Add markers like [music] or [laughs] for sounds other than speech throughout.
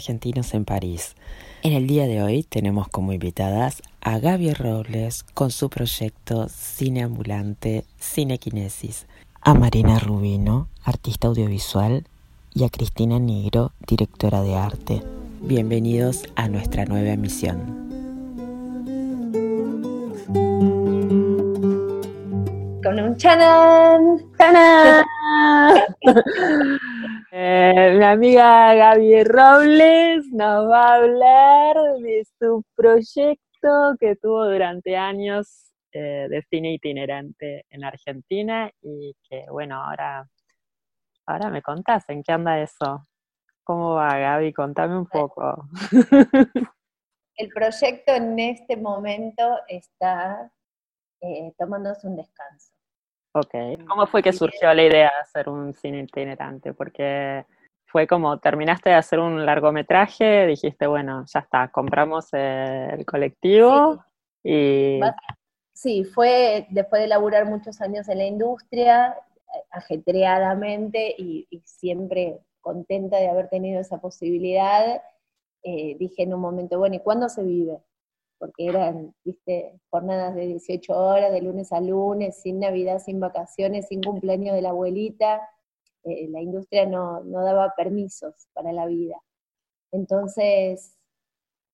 Argentinos en París. En el día de hoy tenemos como invitadas a Gaby Robles con su proyecto Cine Ambulante Cinequinesis, a Marina Rubino, artista audiovisual, y a Cristina Negro, directora de arte. Bienvenidos a nuestra nueva emisión. con un chanán. ¡Tanán! [laughs] Eh, mi amiga Gaby Robles nos va a hablar de su proyecto que tuvo durante años eh, de cine itinerante en Argentina y que, bueno, ahora, ahora me contás en qué anda eso. ¿Cómo va, Gaby? Contame un poco. [laughs] El proyecto en este momento está eh, tomándose un descanso. Ok. ¿Cómo fue que surgió la idea de hacer un cine itinerante? Porque fue como, terminaste de hacer un largometraje, dijiste, bueno, ya está, compramos el colectivo y... Va- Sí, fue después de laburar muchos años en la industria, eh, ajetreadamente y, y siempre contenta de haber tenido esa posibilidad, eh, dije en un momento, bueno, ¿y cuándo se vive? Porque eran, viste, jornadas de 18 horas, de lunes a lunes, sin Navidad, sin vacaciones, sin cumpleaños de la abuelita. Eh, la industria no, no daba permisos para la vida. Entonces,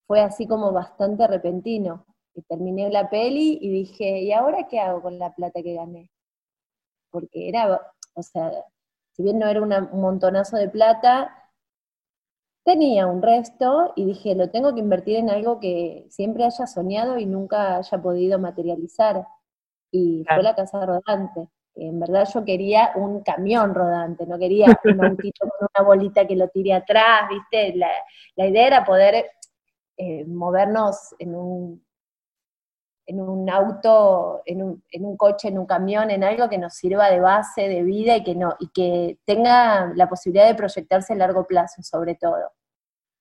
fue así como bastante repentino. Y terminé la peli y dije, ¿y ahora qué hago con la plata que gané? Porque era, o sea, si bien no era un montonazo de plata, tenía un resto y dije, lo tengo que invertir en algo que siempre haya soñado y nunca haya podido materializar. Y Claro. fue la casa rodante. En verdad yo quería un camión rodante, no quería [laughs] un autito con una bolita que lo tire atrás, ¿viste? La, la idea era poder eh, movernos en un, en un auto, en un, en un coche, en un camión, en algo que nos sirva de base, de vida y que, no, y que tenga la posibilidad de proyectarse a largo plazo, sobre todo.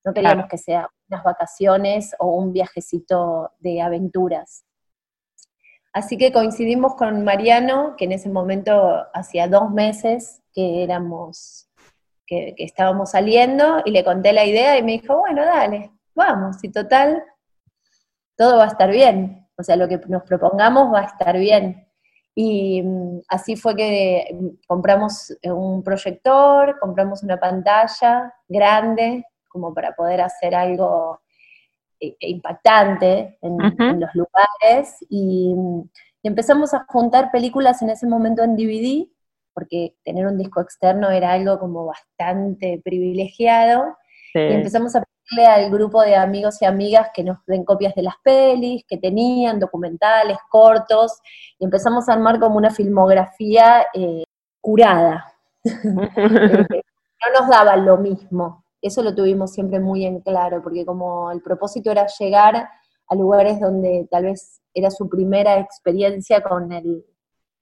No queríamos Claro. que sea unas vacaciones o un viajecito de aventuras. Así que coincidimos con Mariano, que en ese momento hacía dos meses que éramos, que, que estábamos saliendo, y le conté la idea y me dijo, bueno, dale, vamos, y total, todo va a estar bien. O sea, lo que nos propongamos va a estar bien. Y mm, así fue que mm, compramos eh, un proyector, compramos una pantalla grande, como para poder hacer algo eh, impactante en, los lugares, y, mm, y empezamos a juntar películas en ese momento en DVD, porque tener un disco externo era algo como bastante privilegiado, Sí. y empezamos a pedirle al grupo de amigos y amigas que nos den copias de las pelis, que tenían documentales, cortos, y empezamos a armar como una filmografía eh, curada. [laughs] [laughs] No nos daba lo mismo. Eso lo tuvimos siempre muy en claro, porque como el propósito era llegar a lugares donde tal vez era su primera experiencia con, el,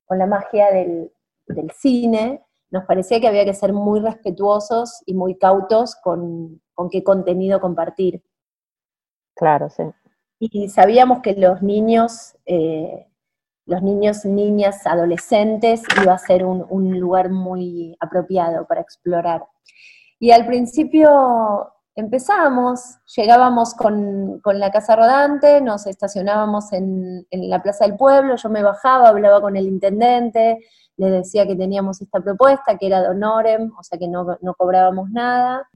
con la magia del, del cine, nos parecía que había que ser muy respetuosos y muy cautos con, con qué contenido compartir. Claro, sí. Y sabíamos que los niños, eh, los niños, niñas, adolescentes, iba a ser un, un lugar muy apropiado para explorar. Y al principio empezamos, llegábamos con, con la casa rodante, nos estacionábamos en, en la plaza del pueblo, yo me bajaba, hablaba con el intendente, le decía que teníamos esta propuesta, que era de honorem, o sea que no, no cobrábamos nada.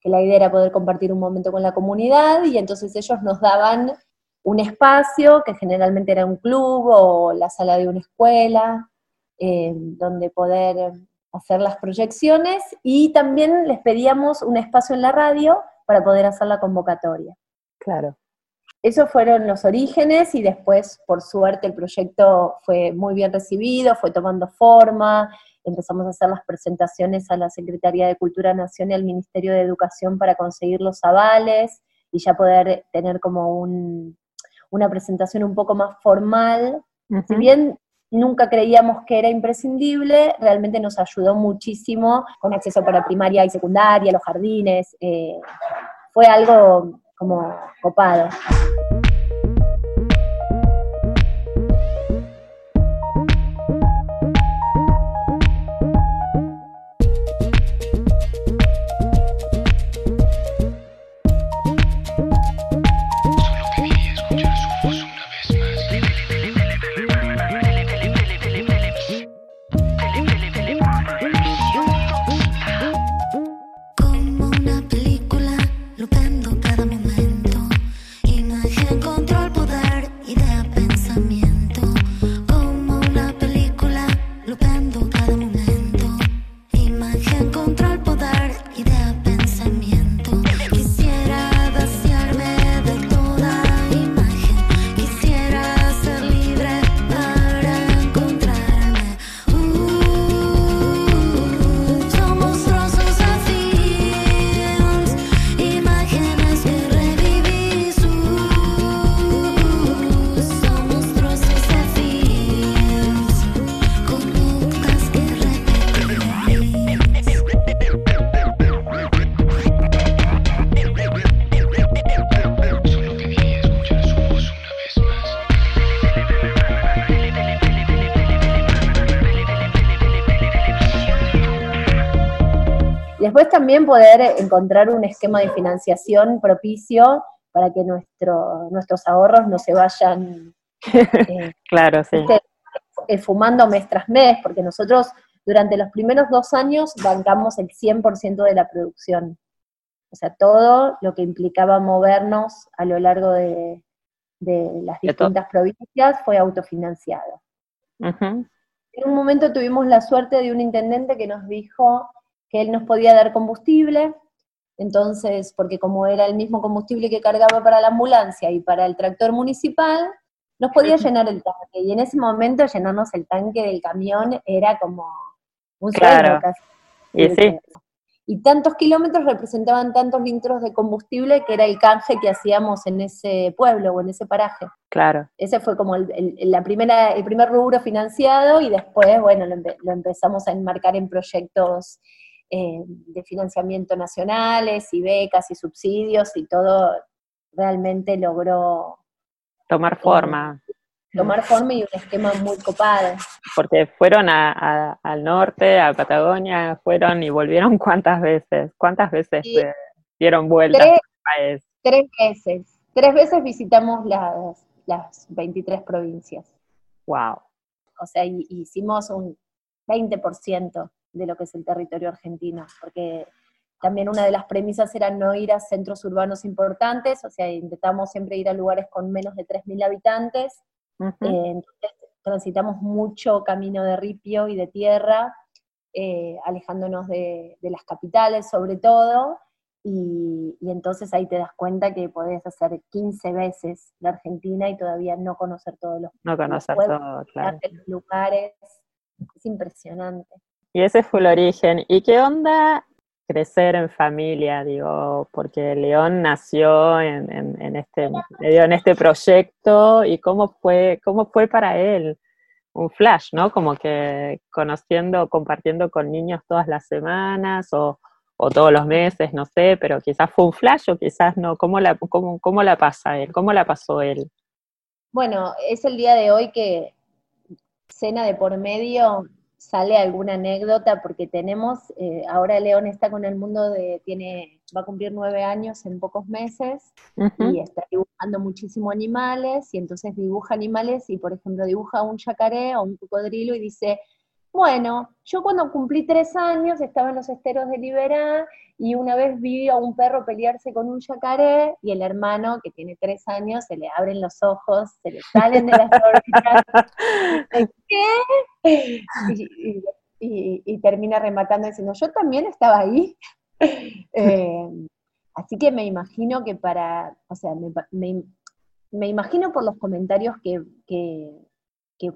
Que la idea era poder compartir un momento con la comunidad y entonces ellos nos daban un espacio que generalmente era un club o la sala de una escuela, eh, donde poder hacer las proyecciones y también les pedíamos un espacio en la radio para poder hacer la convocatoria. Claro. Esos fueron los orígenes y después, por suerte, el proyecto fue muy bien recibido, fue tomando forma, empezamos a hacer las presentaciones a la Secretaría de Cultura Nacional y al Ministerio de Educación para conseguir los avales y ya poder tener como una presentación un poco más formal. Si bien nunca creíamos que era imprescindible, realmente nos ayudó muchísimo con acceso para primaria y secundaria, los jardines, eh, fue algo como copado. También poder encontrar un esquema de financiación propicio para que nuestro, nuestros ahorros no se vayan [laughs] eh, claro, sí. Eh, fumando mes tras mes, porque nosotros durante los primeros dos años bancamos el 100% de la producción. O sea, todo lo que implicaba movernos a lo largo de, las distintas provincias fue autofinanciado. En un momento tuvimos la suerte de un intendente que nos dijo, que él nos podía dar combustible, entonces, porque como era el mismo combustible que cargaba para la ambulancia y para el tractor municipal, nos podía llenar el tanque. Y en ese momento llenarnos el tanque del camión era como un sueño casi. Y, sí. y tantos kilómetros representaban tantos litros de combustible que era el canje que hacíamos en ese pueblo o en ese paraje. Claro. Ese fue como el, la primera, el primer rubro financiado y después, bueno, lo empezamos a enmarcar en proyectos eh, de financiamiento nacionales y becas y subsidios y todo realmente logró tomar forma. tomar forma y un esquema muy copado. Porque fueron al norte, a Patagonia, fueron y volvieron [laughs] cuántas veces, cuántas veces dieron vueltas tres, país. Tres veces, tres veces visitamos las, las 23 provincias. Wow. O sea, hicimos un 20% de lo que es el territorio argentino, porque también una de las premisas era no ir a centros urbanos importantes, o sea, intentamos siempre ir a lugares con menos de 3.000 habitantes, eh, entonces transitamos mucho camino de ripio y de tierra, eh, alejándonos de, las capitales sobre todo, y, entonces ahí te das cuenta que podés hacer 15 veces la Argentina y todavía no conocer todos los, no conocer todo, claro. los lugares, es impresionante. Y ese fue el origen. ¿Y qué onda crecer en familia? Digo, porque León nació en, este, en este proyecto y cómo fue, cómo fue para él un flash, ¿no? Como que conociendo, compartiendo con niños todas las semanas o, todos los meses, no sé, pero quizás fue un flash o quizás no. ¿Cómo la, cómo, cómo la pasa él? ¿Cómo la pasó él? Bueno, es el día de hoy que cena de por medio sale alguna anécdota, porque tenemos, eh, ahora León está con el mundo de, tiene, va a cumplir nueve años en pocos meses, y está dibujando muchísimo animales, y entonces dibuja animales, y por ejemplo dibuja un yacaré o un cocodrilo y dice, Bueno, yo cuando cumplí tres años estaba en los esteros de Liberá y una vez vi a un perro pelearse con un yacaré y el hermano, que tiene tres años, se le abren los ojos, se le salen de las órbitas. [laughs] ¿Qué? Y, termina rematando diciendo, yo también estaba ahí. [laughs] Eh, así que me imagino que para, o sea, me, imagino por los comentarios que, que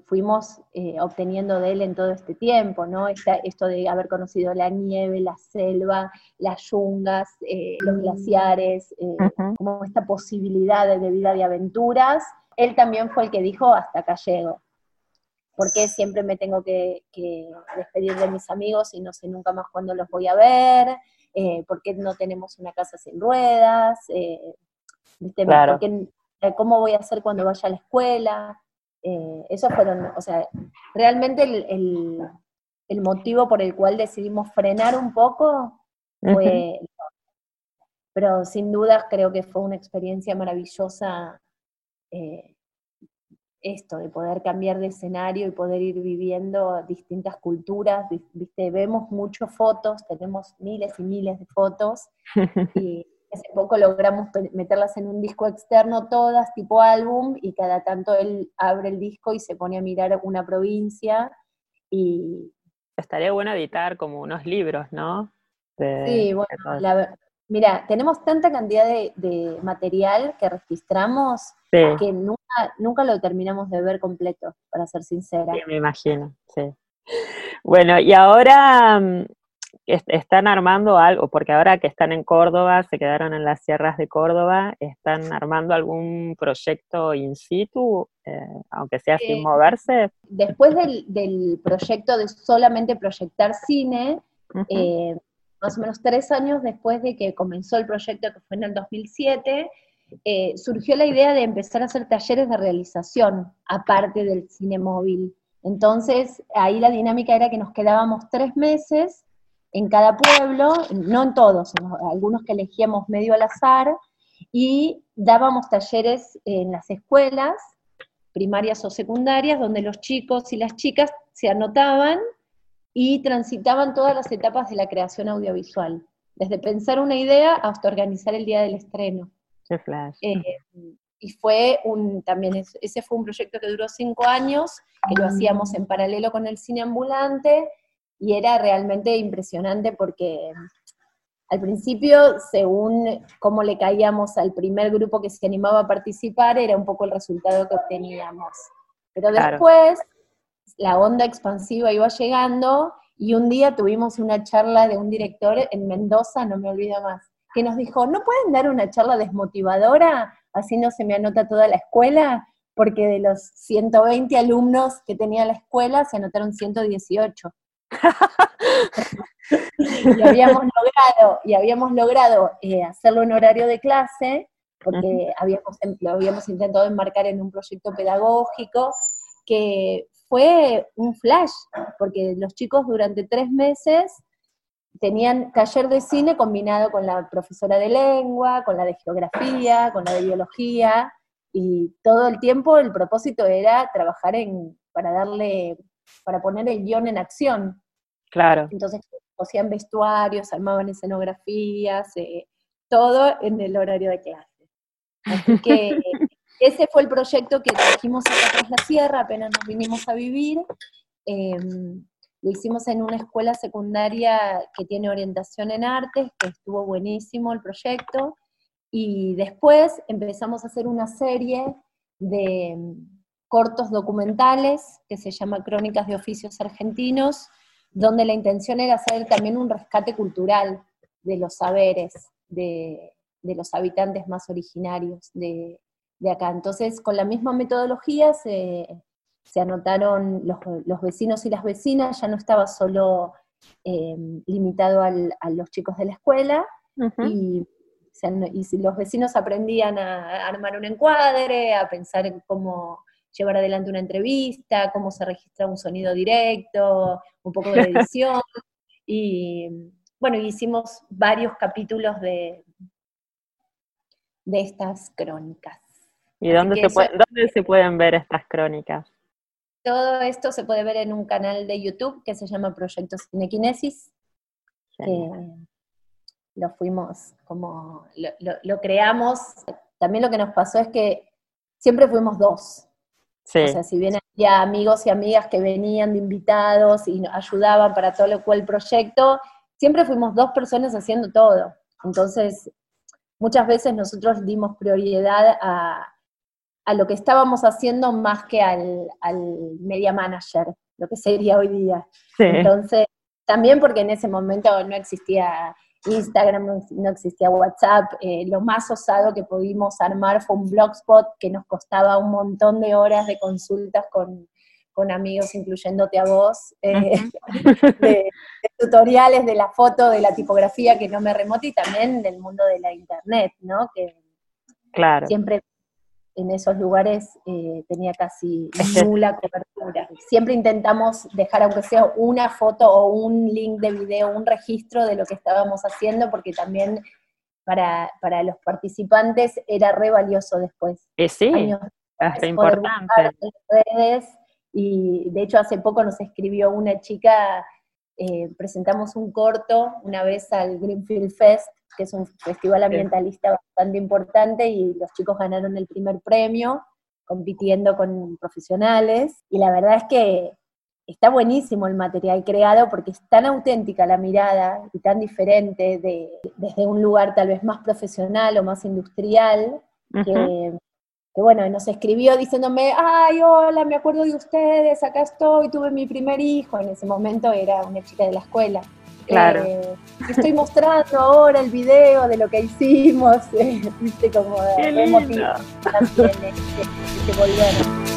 fuimos eh, obteniendo de él en todo este tiempo, ¿no? esto de haber conocido la nieve, la selva, las yungas, eh, los glaciares, eh, como esta posibilidad de vida de aventuras, él también fue el que dijo, hasta acá llego. porque siempre me tengo que, despedir de mis amigos y no sé nunca más cuándo los voy a ver? ¿Por qué no tenemos una casa sin ruedas? ¿Cómo voy a hacer cuando vaya a la escuela? Eh, esos fueron, o sea, realmente el, motivo por el cual decidimos frenar un poco fue, pero sin duda creo que fue una experiencia maravillosa eh, esto, de poder cambiar de escenario y poder ir viviendo distintas culturas, viste, vemos muchas fotos, tenemos miles y miles de fotos, [laughs] y Hace poco logramos meterlas en un disco externo todas, tipo álbum, y cada tanto él abre el disco y se pone a mirar una provincia. Y... Estaría bueno editar como unos libros, ¿no? sí, bueno, mira, tenemos tanta cantidad de, material que registramos que nunca, nunca lo terminamos de ver completo, para ser sincera. Sí, me imagino, sí. Bueno, y ahora están armando algo, porque ahora que están en Córdoba, se quedaron en las sierras de Córdoba, ¿están armando algún proyecto in situ, eh, aunque sea sin eh, moverse? Después del, proyecto de solamente proyectar cine, eh, más o menos tres años después de que comenzó el proyecto, que fue en el 2007, surgió la idea de empezar a hacer talleres de realización, aparte del cine móvil. Entonces, ahí la dinámica era que nos quedábamos tres meses en cada pueblo, no en todos, algunos que elegíamos medio al azar, y dábamos talleres en las escuelas, primarias o secundarias, donde los chicos y las chicas se anotaban y transitaban todas las etapas de la creación audiovisual, desde pensar una idea hasta organizar el día del estreno. Qué flash. Eh, y fue un, también ese fue un proyecto que duró cinco años, que lo hacíamos en paralelo con el cine ambulante, y era realmente impresionante porque al principio, según cómo le caíamos al primer grupo que se animaba a participar, era un poco el resultado que obteníamos. Pero después la onda expansiva iba llegando y un día tuvimos una charla de un director en Mendoza, no me olvido más, que nos dijo, ¿no pueden dar una charla desmotivadora? Así no se me anota toda la escuela, porque de los 120 alumnos que tenía la escuela se anotaron 118 [laughs] y habíamos logrado, y habíamos logrado eh, hacerlo en horario de clase, porque habíamos, em, lo habíamos intentado enmarcar en un proyecto pedagógico, que fue un flash, porque los chicos durante tres meses tenían taller de cine combinado con la profesora de lengua, con la de geografía, con la de biología, y todo el tiempo el propósito era trabajar en, para darle, para poner el guion en acción. Claro. Entonces hacían vestuarios, armaban escenografías, eh, todo en el horario de clase. Así que [laughs] ese fue el proyecto que trajimos acá tras la sierra, apenas nos vinimos a vivir. Em, lo hicimos en una escuela secundaria que tiene orientación en artes, que estuvo buenísimo el proyecto. Y después empezamos a hacer una serie de em, cortos documentales que se llama Crónicas de Oficios Argentinos, donde la intención era hacer también un rescate cultural de los saberes de, los habitantes más originarios de, acá. Entonces, con la misma metodología se, anotaron los, vecinos y las vecinas, ya no estaba solo eh, limitado a los chicos de la escuela, y, y los vecinos aprendían a armar un encuadre, a pensar en cómo llevar adelante una entrevista, cómo se registra un sonido directo, un poco de [laughs] edición. y bueno, hicimos varios capítulos de, de estas crónicas. ¿Y dónde se, dónde se pueden ver estas crónicas? todo esto se puede ver en un canal de YouTube que se llama Proyecto Cinequinesis. Que lo fuimos como, lo, creamos. También lo que nos pasó es que siempre fuimos dos. O sea, si bien había amigos y amigas que venían de invitados y ayudaban para todo lo cual el proyecto, siempre fuimos dos personas haciendo todo. Entonces, muchas veces nosotros dimos prioridad a, a lo que estábamos haciendo más que al, media manager, lo que sería hoy día. Entonces, también porque en ese momento no existía Instagram, no, existía WhatsApp, eh, lo más osado que pudimos armar fue un blogspot que nos costaba un montón de horas de consultas con, amigos, incluyéndote a vos, eh, de, tutoriales de la foto, de la tipografía que no me remota y también del mundo de la internet, ¿no? Que claro. siempre en esos lugares eh, tenía casi nula cobertura. Siempre intentamos dejar, aunque sea una foto o un link de video, un registro de lo que estábamos haciendo, porque también para, los participantes era re valioso después. Eh, sí, es importante. Redes, y de hecho hace poco nos escribió una chica, eh, presentamos un corto una vez al Greenfield Fest, que es un festival ambientalista bastante importante y los chicos ganaron el primer premio compitiendo con profesionales. Y la verdad es que está buenísimo el material creado porque es tan auténtica la mirada y tan diferente de, desde un lugar tal vez más profesional o más industrial que, que, bueno, nos escribió diciéndome, ay, hola, me acuerdo de ustedes, acá estoy, tuve mi primer hijo, en ese momento era una chica de la escuela. Claro. Eh, estoy mostrando ahora el video de lo que hicimos, [laughs] eh, viste, como de emotivo también, este volver. Nos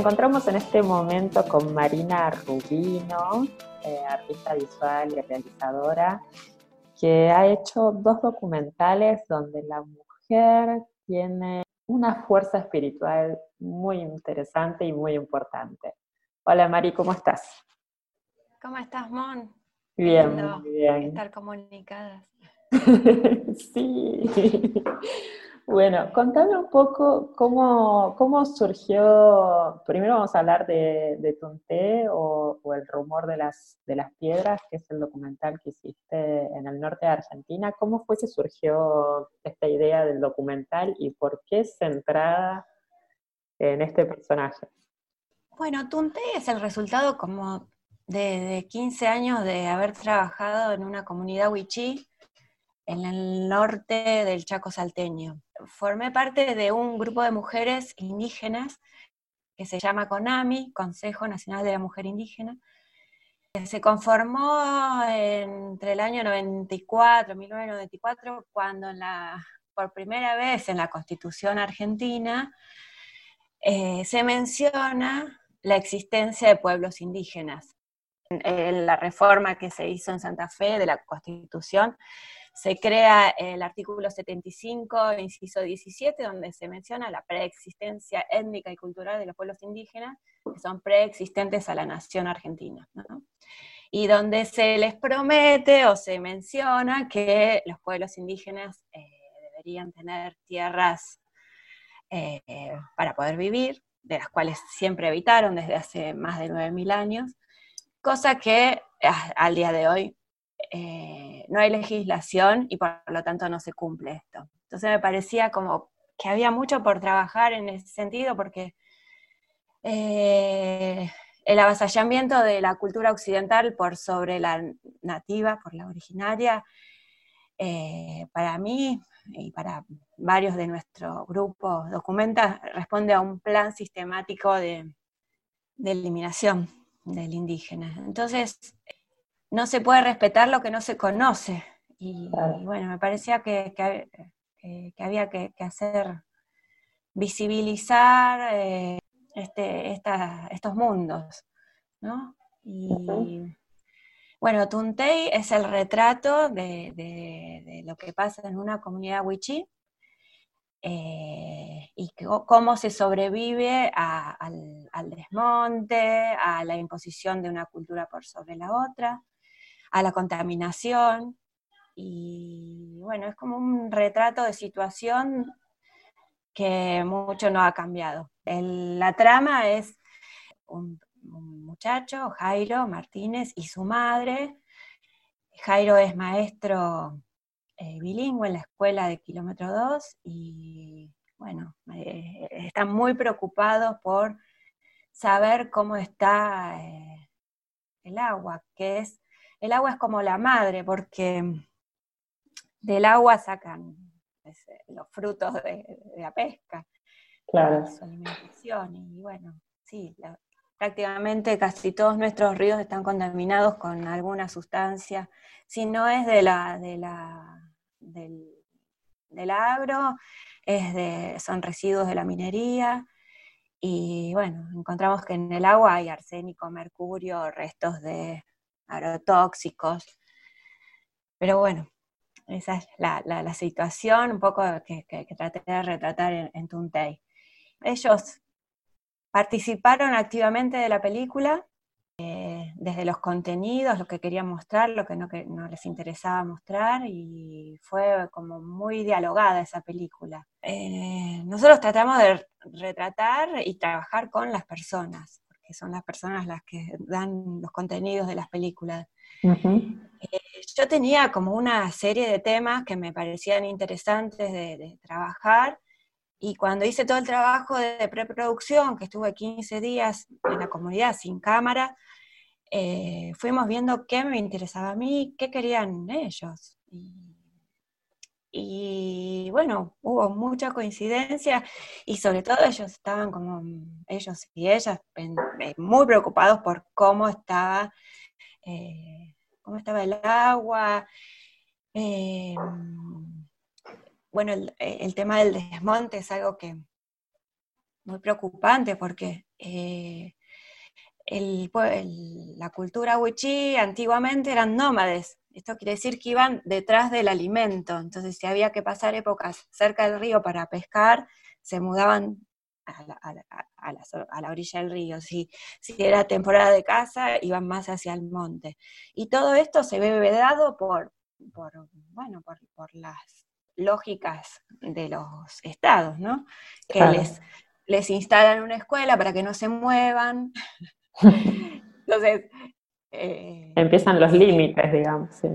encontramos en este momento con Marina Rubino, eh, artista visual y realizadora, que ha hecho dos documentales donde la mujer tiene una fuerza espiritual muy interesante y muy importante. Hola Mari, ¿cómo estás? ¿Cómo estás, Mon? Bien, muy bien. Estar comunicadas. [laughs] sí. Bueno, contame un poco cómo, cómo surgió, primero vamos a hablar de, de Tunté o, El rumor de las, de las piedras, que es el documental que hiciste en el norte de Argentina. ¿Cómo fue que surgió esta idea del documental y por qué centrada en este personaje? Bueno, Tunté es el resultado como de, de 15 años de haber trabajado en una comunidad wichí en el norte del Chaco salteño. Formé parte de un grupo de mujeres indígenas que se llama CONAMI, Consejo Nacional de la Mujer Indígena, que se conformó entre el año 94, 1994, cuando la, por primera vez en la Constitución argentina eh, se menciona la existencia de pueblos indígenas. En la reforma que se hizo en Santa Fe de la Constitución se crea el artículo 75, inciso 17, donde se menciona la preexistencia étnica y cultural de los pueblos indígenas, que son preexistentes a la nación argentina. Y donde se les promete o se menciona que los pueblos indígenas eh, deberían tener tierras eh, para poder vivir, de las cuales siempre habitaron desde hace más de 9.000 años, cosa que ah, al día de hoy eh, no hay legislación y por lo tanto no se cumple esto. Entonces me parecía como que había mucho por trabajar en ese sentido porque eh, el avasallamiento de la cultura occidental por sobre la nativa, por la originaria, eh, para mí y para varios de nuestro grupo documenta, responde a un plan sistemático de, de eliminación del indígena. Entonces, no se puede respetar lo que no se conoce. Y, bueno, me parecía que, había que, hacer, visibilizar eh, este, estos mundos, ¿no? Y bueno, Tuntei es el retrato de, lo que pasa en una comunidad wichí eh, y cómo se sobrevive al, al, desmonte, a la imposición de una cultura por sobre la otra a la contaminación. Y bueno, es como un retrato de situación que mucho no ha cambiado. la trama es un, muchacho, Jairo Martínez, y su madre. Jairo es maestro eh, bilingüe en la escuela de Kilómetro 2 y bueno, eh, están muy preocupados por saber cómo está eh, el agua, que es el agua es como la madre, porque del agua sacan los frutos de, la pesca, claro. su alimentación. Y bueno, sí, prácticamente casi todos nuestros ríos están contaminados con alguna sustancia. Si no es de la, de la, del, agro, es de, son residuos de la minería. Y bueno, encontramos que en el agua hay arsénico, mercurio, restos de agrotóxicos. Pero bueno, esa es la, situación un poco que, traté de retratar en, en Tuntei. Ellos participaron activamente de la película, eh, desde los contenidos, lo que querían mostrar, lo que no, que no, les interesaba mostrar, y fue como muy dialogada esa película. Eh, nosotros tratamos de retratar y trabajar con las personas, que son las personas las que dan los contenidos de las películas. Eh, yo tenía como una serie de temas que me parecían interesantes de, trabajar y cuando hice todo el trabajo de, preproducción, que estuve 15 días en la comunidad sin cámara, eh, fuimos viendo qué me interesaba a mí, qué querían ellos. Y bueno, hubo mucha coincidencia y sobre todo ellos estaban como, ellos y ellas, eh, muy preocupados por cómo estaba, eh, cómo estaba el agua. Eh, bueno, el, tema del desmonte es algo que, muy preocupante porque eh, la cultura wichí antiguamente eran nómades. Esto quiere decir que iban detrás del alimento. Entonces, si había que pasar épocas cerca del río para pescar, se mudaban a la, orilla del río. Si, si, era temporada de caza, iban más hacia el monte. Y todo esto se ve vedado por, por bueno, por, las lógicas de los estados, ¿no? Que les, les instalan una escuela para que no se muevan. [laughs] Entonces... Eh, empiezan los límites, digamos, sí.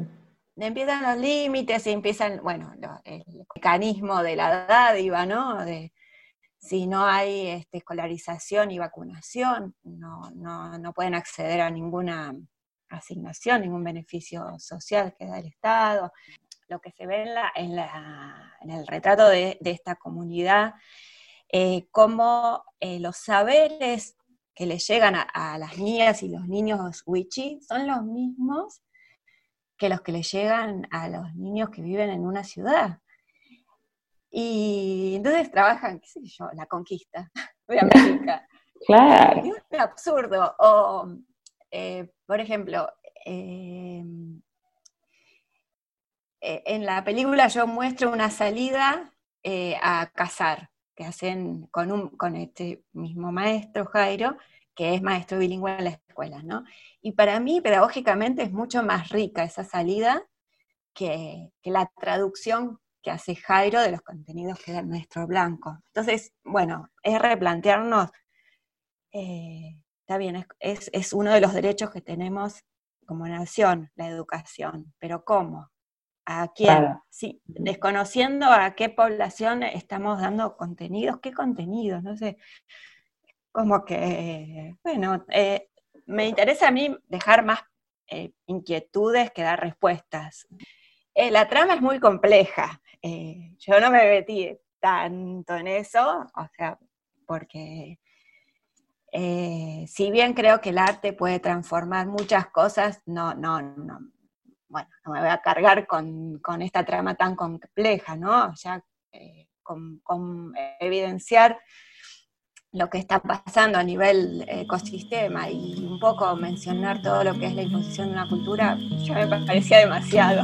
Empiezan los límites y empiezan, bueno, el mecanismo de la dádiva, ¿no? De, si no hay este, escolarización y vacunación, no, no, pueden acceder a ninguna asignación, ningún beneficio social que da el Estado. Lo que se ve en, la, en, la, en el retrato de, esta comunidad, eh, como eh, los saberes que le llegan a, las niñas y los niños wichi son los mismos que los que le llegan a los niños que viven en una ciudad. Y entonces trabajan, qué sé yo, la conquista [laughs] de América. claro. Es absurdo. O, eh, por ejemplo, em, e, en la película yo muestro una salida eh, a cazar que hacen con, un, con este mismo maestro, Jairo, que es maestro bilingüe en la escuela, ¿no? Y para mí, pedagógicamente, es mucho más rica esa salida que, la traducción que hace Jairo de los contenidos que da el maestro blanco. Entonces, bueno, es replantearnos, eh, está bien, es, es, uno de los derechos que tenemos como nación, la educación, pero ¿cómo? ¿A quién? Sí, desconociendo a qué población estamos dando contenidos, qué contenidos, no sé. Como que, bueno, eh, me interesa a mí dejar más eh, inquietudes que dar respuestas. Eh, la trama es muy compleja. yo no me metí tanto en eso, o sea, porque si bien creo que el arte puede transformar muchas cosas, no, no, no, bueno, no me voy a cargar con, esta trama tan compleja, ¿no? Sea, eh, con, evidenciar lo que está pasando a nivel ecosistema y un poco mencionar todo lo que es la imposición de una cultura, ya me parecía demasiado.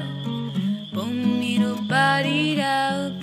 bodied out.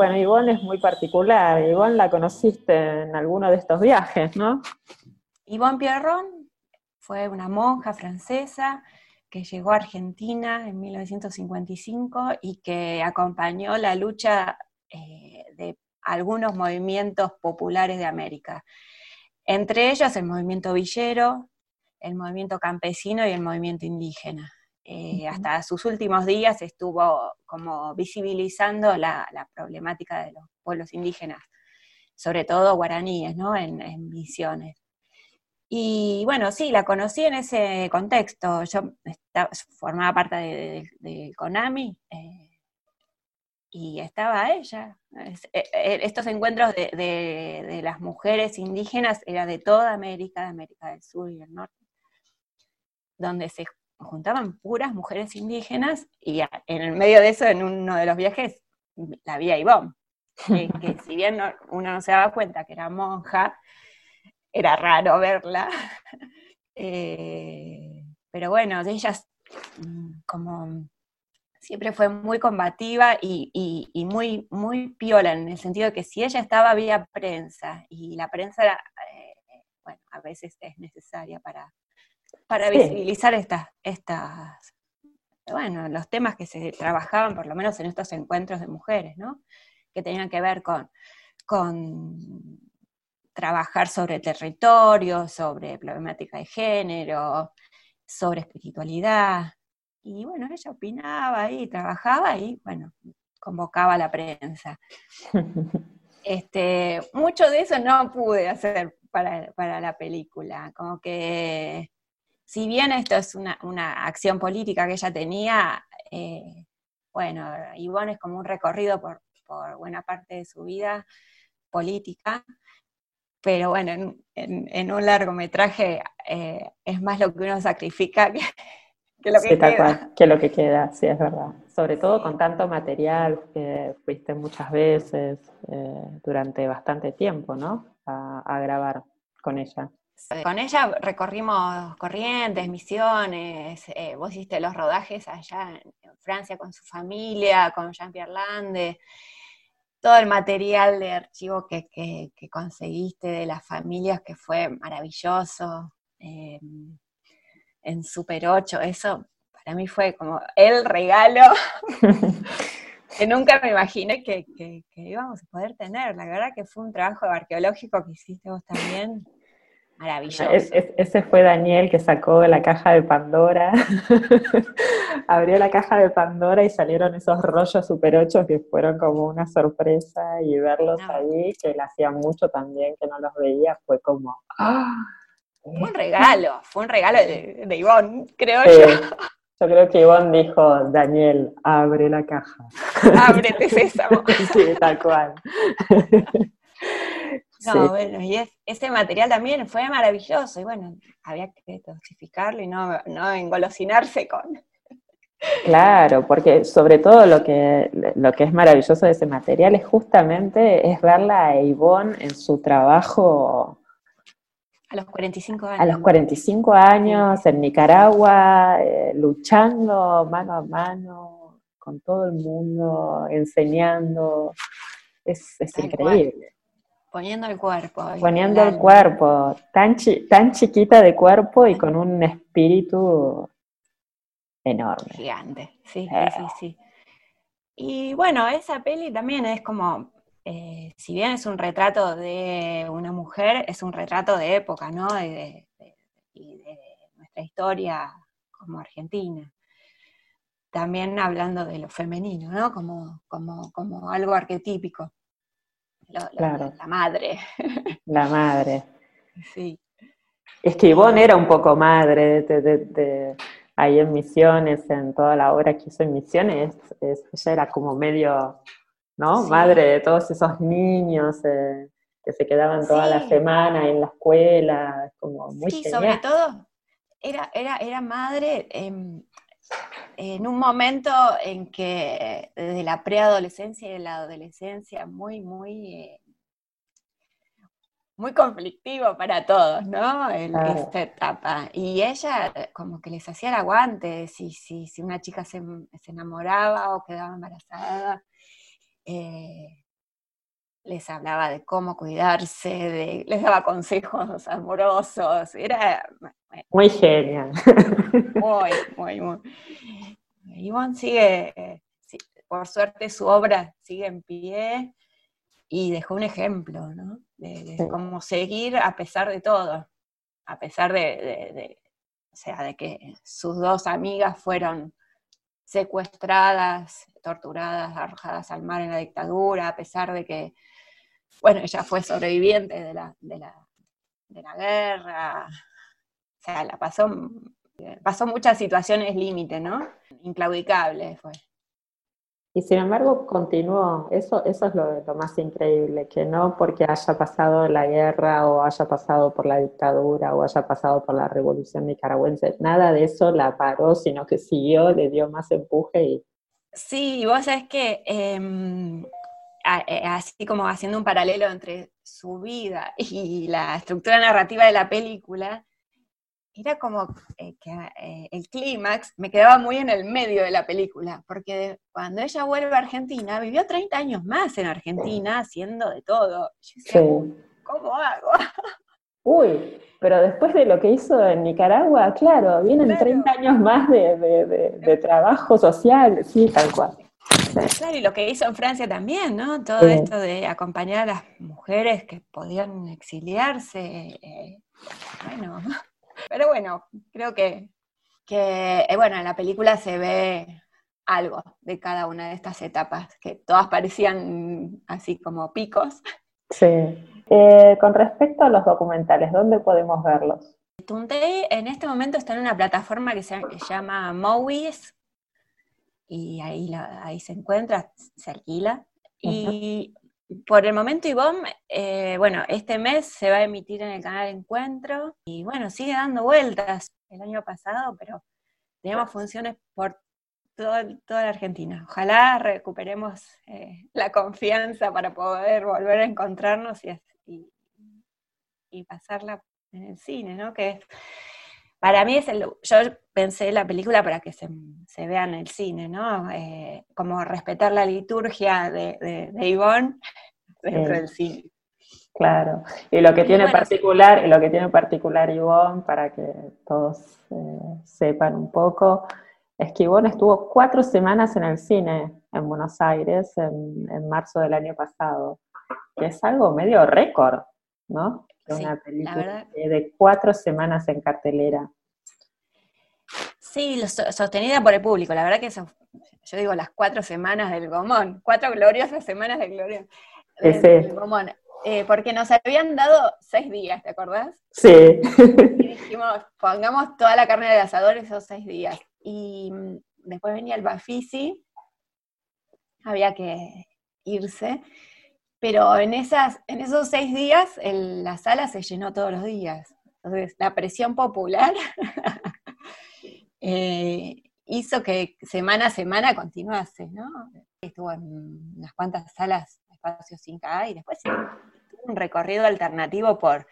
Bueno, Ivonne es muy particular. Ivonne la conociste en alguno de estos viajes, ¿no? Yvonne Pierron fue una monja francesa que llegó a Argentina en 1955 y que acompañó la lucha eh, de algunos movimientos populares de América. Entre ellos el movimiento villero, el movimiento campesino y el movimiento indígena. Eh, hasta sus últimos días estuvo como visibilizando la, problemática de los pueblos indígenas, sobre todo guaraníes, ¿no? En, en misiones. Y bueno, sí, la conocí en ese contexto. Yo formaba parte de, de, Konami eh, y estaba ella. Eh, estos encuentros de, de, las mujeres indígenas era de toda América, de América del Sur y del Norte, donde se juntaban puras mujeres indígenas y en el medio de eso, en uno de los viajes, la vi a Ivonne, que, que [laughs] si bien uno no se daba cuenta que era monja, era raro verla. [laughs] Eh, pero bueno, de ellas mm, como siempre fue muy combativa y, muy, muy piola, en el sentido de que si ella estaba vía prensa, y la prensa, eh, bueno, a veces es necesaria para, para visibilizar estas, estas, bueno, los temas que se trabajaban, por lo menos en estos encuentros de mujeres, ¿no? Que tenían que ver con, con trabajar sobre territorio, sobre problemática de género, sobre espiritualidad. Y bueno, ella opinaba y trabajaba y bueno, convocaba a la prensa. [laughs] Este, mucho de eso no pude hacer para, la película, como que si bien esto es una, acción política que ella tenía, eh, bueno, Ivonne es como un recorrido por, por buena parte de su vida política, pero bueno, en, un largometraje eh, es más lo que uno sacrifica que, lo que queda. que lo que queda, sí, es verdad. Sobre todo con tanto material que fuiste muchas veces eh, durante bastante tiempo, ¿no? A, grabar con ella. Con ella recorrimos Corrientes, Misiones, eh, vos hiciste los rodajes allá en Francia con su familia, con Jean-Pierre Lande todo el material de archivo que, conseguiste de las familias, que fue maravilloso, em, en Super 8, eso para mí fue como el regalo [laughs] que nunca me imaginé que, íbamos a poder tener. La verdad que fue un trabajo arqueológico que hiciste vos también. Maravilloso. ese fue Daniel que sacó la caja de Pandora, [laughs] abrió la caja de Pandora y salieron esos rollos Super 8 que fueron como una sorpresa y verlos ahí, que él hacía mucho también que no los veía, fue como... ¡ah! Fue un regalo, fue un regalo de, de Ivonne, creo yo. Yo creo que Ivonne dijo, Daniel, abre la caja. [laughs] Ábrete sésamo. [laughs] sí, tal cual. No, bueno, y ese material también fue maravilloso, y bueno, había que dosificarlo y no, no engolosinarse con. Claro, porque sobre todo lo que, lo que es maravilloso de ese material es justamente es verla a Ivonne en su trabajo. A los 45 años. A los 45 años en Nicaragua, eh, luchando mano a mano con todo el mundo, enseñando. Es, es increíble. Poniendo el cuerpo. Poniendo el, cuerpo, tan, tan chiquita de cuerpo y con un espíritu enorme. Gigante, sí, sí, sí, sí. Y bueno, esa peli también es como, eh, si bien es un retrato de una mujer, es un retrato de época, ¿no? Y de, nuestra historia como Argentina. También hablando de lo femenino, ¿no? Como, como, como algo arquetípico la, madre. La madre. [laughs] Sí. Es que Ivonne era un poco madre de, ahí en Misiones, en toda la obra que hizo en Misiones, ella era como medio, ¿no? Madre de todos esos niños eh, que se quedaban toda la semana en la escuela, como muy Sí, sobre todo era, era, era madre, em, en un momento en que desde la preadolescencia y la adolescencia muy, muy, eh, muy conflictivo para todos, ¿no? Esta etapa. Y ella como que les hacía el aguante, si, si, si una chica se, enamoraba o quedaba embarazada. eh, les hablaba de cómo cuidarse, de, les daba consejos [laughs] amorosos, era muy genial. [laughs] Muy, muy, muy. Ivonne sigue, eh, por suerte su obra sigue en pie y dejó un ejemplo, ¿no? De, cómo seguir a pesar de todo, a pesar de, o sea, de que sus dos amigas fueron secuestradas, torturadas, arrojadas al mar en la dictadura, a pesar de que, bueno, ella fue sobreviviente de la, de la, de la guerra, o sea, la pasó, pasó muchas situaciones límite, ¿no? Inclaudicable fue. Y sin embargo continuó, eso, eso es lo, lo, más increíble, que no porque haya pasado la guerra o haya pasado por la dictadura o haya pasado por la revolución nicaragüense, nada de eso la paró, sino que siguió, le dio más empuje y... Sí, vos sabés que em, eh, así como haciendo un paralelo entre su vida [laughs] y la estructura narrativa de la película, era como eh, que eh, el clímax me quedaba muy en el medio de la película, porque cuando ella vuelve a Argentina, vivió 30 años más en Argentina haciendo de todo. Yo ¿cómo hago? [laughs] Uy, pero después de lo que hizo en Nicaragua, claro, vienen 30 años más de, trabajo social, sí, tal cual. Claro, y lo que hizo en Francia también, ¿no? Todo esto de acompañar a las mujeres que podían exiliarse. Eh, bueno, [laughs] pero bueno, creo que, eh, bueno, en la película se ve algo de cada una de estas etapas, que todas parecían así como picos. Sí. Eh, con respecto a los documentales, ¿dónde podemos verlos? Tuntey en este momento está en una plataforma que se llama Movies y ahí, ahí se encuentra, se alquila. Y por el momento, Ivonne, eh, bueno, este mes se va a emitir en el canal Encuentro y bueno, sigue dando vueltas el año pasado, pero teníamos funciones por toda la Argentina. Ojalá recuperemos eh, la confianza para poder volver a encontrarnos y, y, pasarla en el cine, ¿no? Que para mí es el, yo pensé la película para que se, se vea en el cine, ¿no? Eh, como respetar la liturgia de, de, de Ivonne [laughs] dentro del cine. Claro, y lo que tiene particular, y lo que tiene particular Ivonne, para que todos eh, sepan un poco, es que Ivonne estuvo cuatro semanas en el cine en Buenos Aires en, en marzo del año pasado, que es algo medio récord, ¿no? Una película de cuatro semanas en cartelera. Sí, sostenida por el público, la verdad que eso, yo digo las cuatro semanas del Gomón, cuatro gloriosas semanas de gloria del, Gomón, eh, porque nos habían dado seis días, ¿te acordás? Sí. Y dijimos, pongamos toda la carne de asador esos seis días. Y mm, después venía el Bafisi, había que irse, pero en, esas, en esos seis días la sala se llenó todos los días. Entonces, la presión popular [laughs] eh, hizo que semana a semana continuase, ¿no? Estuvo en unas cuantas salas, espacios 5A, y después un recorrido alternativo por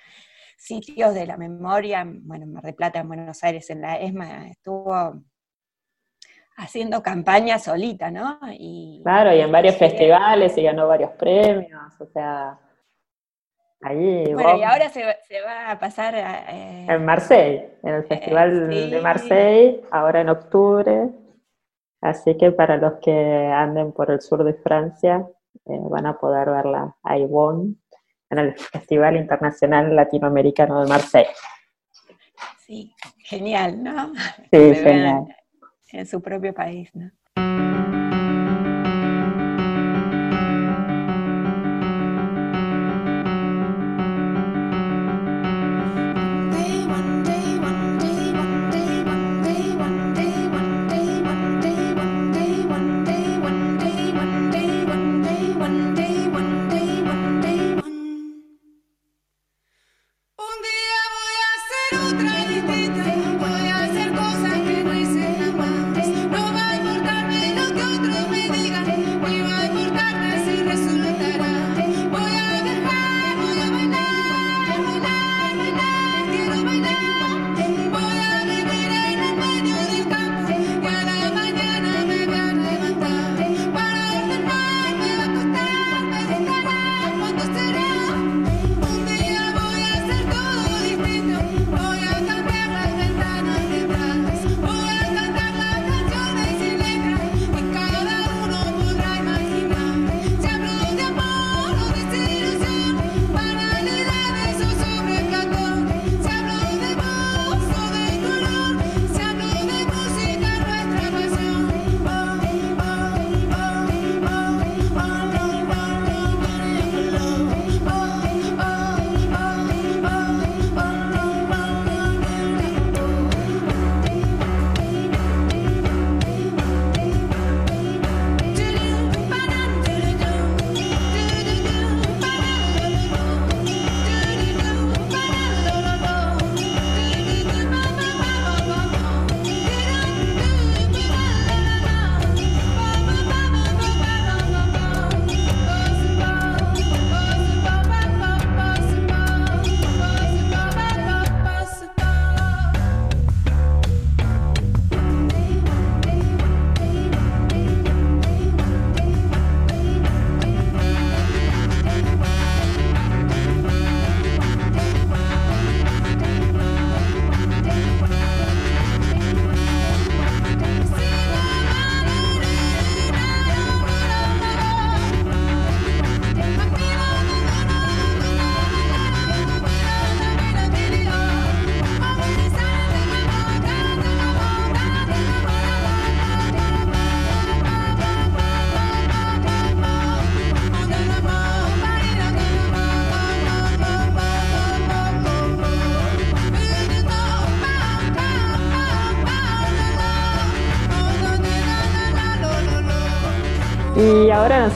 sitios de la memoria, bueno, en Mar de Plata, en Buenos Aires, en la ESMA, estuvo haciendo campaña solita, ¿no? Y, claro, y en varios festivales y ganó varios premios, o sea, ahí... Bueno, y ahora se, va a pasar eh, en Marseille, en el Festival de Marseille, ahora en octubre, así que para los que anden por el sur de Francia, eh, van a poder verla a Ivonne en el Festival Internacional Latinoamericano de Marseille. Sí, genial, ¿no? Sí, genial en su propio país, ¿no?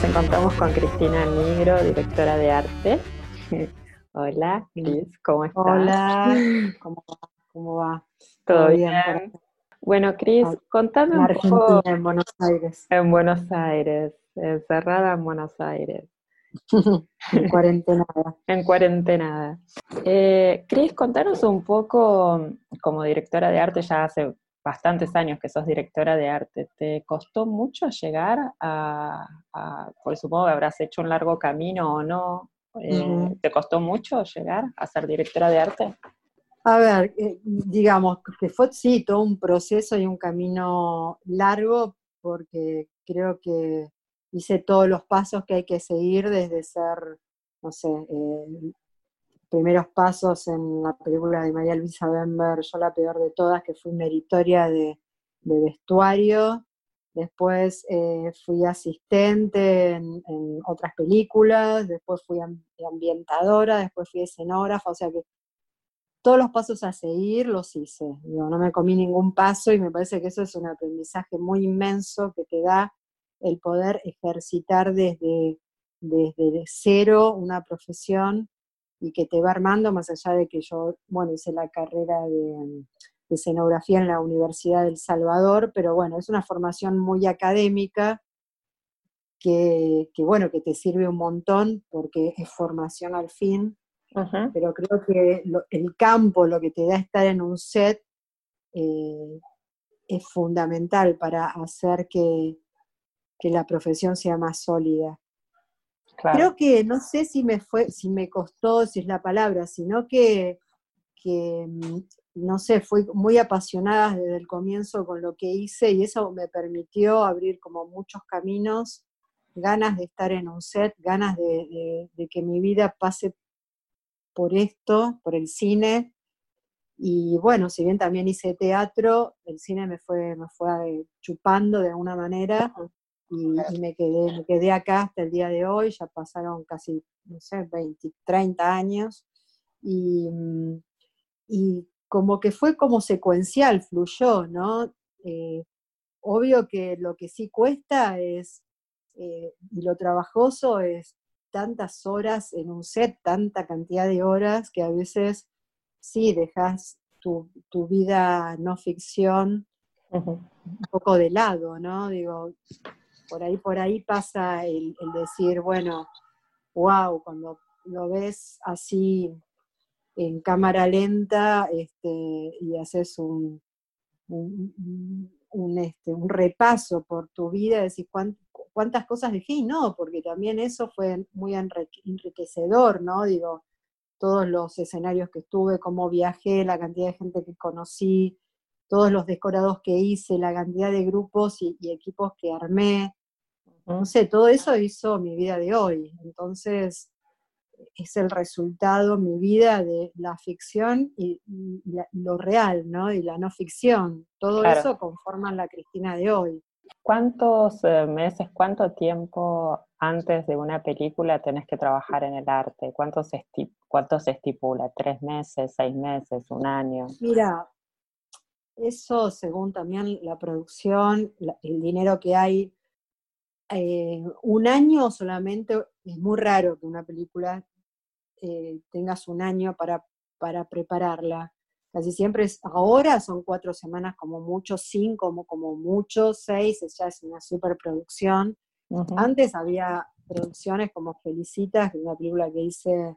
Nos encontramos con Cristina Nigro, directora de arte. [laughs] Hola, Cris, ¿cómo estás? Hola, ¿cómo va? ¿Cómo va? ¿Todo bien? Bueno, Cris, Ah, contame En un poco en Buenos Aires, en Buenos Aires, encerrada en Buenos Aires, [laughs] en cuarentena. [laughs] en cuarentena. Eh, Cris, contanos un poco, como directora de arte, ya hace bastantes años que sos directora de arte, ¿te costó mucho llegar a, a por supongo que habrás hecho un largo camino o no? Eh. ¿Te costó mucho llegar a ser directora de arte? A ver, eh, digamos que fue sí todo un proceso y un camino largo porque creo que hice todos los pasos que hay que seguir desde ser, no sé, eh, primeros pasos en la película de María Luisa Bember, Yo la peor de todas, que fui meritoria de, vestuario. Después eh, fui asistente en, en otras películas, después fui am- ambientadora, después fui escenógrafa, o sea que todos los pasos a seguir los hice. Digo, no me comí ningún paso y me parece que eso es un aprendizaje muy inmenso que te da el poder ejercitar desde, desde cero una profesión y que te va armando, más allá de que yo, bueno, hice la carrera de, de escenografía en la Universidad del Salvador, pero bueno, es una formación muy académica que, que, bueno, que te sirve un montón porque es formación al fin, pero creo que lo- el campo, lo que te da estar en un set, eh, es fundamental para hacer que, que la profesión sea más sólida. Creo que no sé si me fue, si me costó, si es la palabra, sino que, que, mm, no sé, fui muy apasionada desde el comienzo con lo que hice y eso me permitió abrir como muchos caminos, ganas de estar en un set, ganas de, de- de que mi vida pase por esto, por el cine. Y bueno, si bien también hice teatro, el cine me fue, me fue eh, chupando de alguna manera y, y me, quedé, me quedé acá hasta el día de hoy, ya pasaron casi, no sé, 20, 30 años. Y, mm, y como que fue como secuencial, fluyó, ¿no? Eh, obvio que lo que sí cuesta es, eh, y lo trabajoso es tantas horas en un set, tanta cantidad de horas que a veces sí dejas tu, tu vida no ficción un poco de lado, ¿no? Digo, por ahí, por ahí pasa el, decir, bueno, wow, cuando lo ves así en cámara lenta este, y haces un, un, este, un repaso por tu vida, decís "¿Cuán- cuántas cosas dejé y no, porque también eso fue muy enrique- enriquecedor, ¿no? Digo, todos los escenarios que estuve, cómo viajé, la cantidad de gente que conocí, todos los decorados que hice, la cantidad de grupos y, y equipos que armé, no sé, todo eso hizo mi vida de hoy. Entonces, es el resultado, mi vida, de la ficción y, y la- lo real, ¿no? Y la no ficción. Todo Claro. eso conforman la Cristina de hoy. ¿Cuántos eh, meses, cuánto tiempo antes de una película tenés que trabajar en el arte? ¿Cuánto se, esti- cuánto se estipula? ¿Tres meses, seis meses, un año? Mira, eso según también la producción, la- el dinero que hay, eh, un año solamente, es muy raro que una película eh, tengas un año para, para prepararla. Casi siempre es, ahora son cuatro semanas como mucho, cinco como, como mucho, seis, ya es una superproducción. Ujú. Antes había producciones como Felicitas, que es una película que hice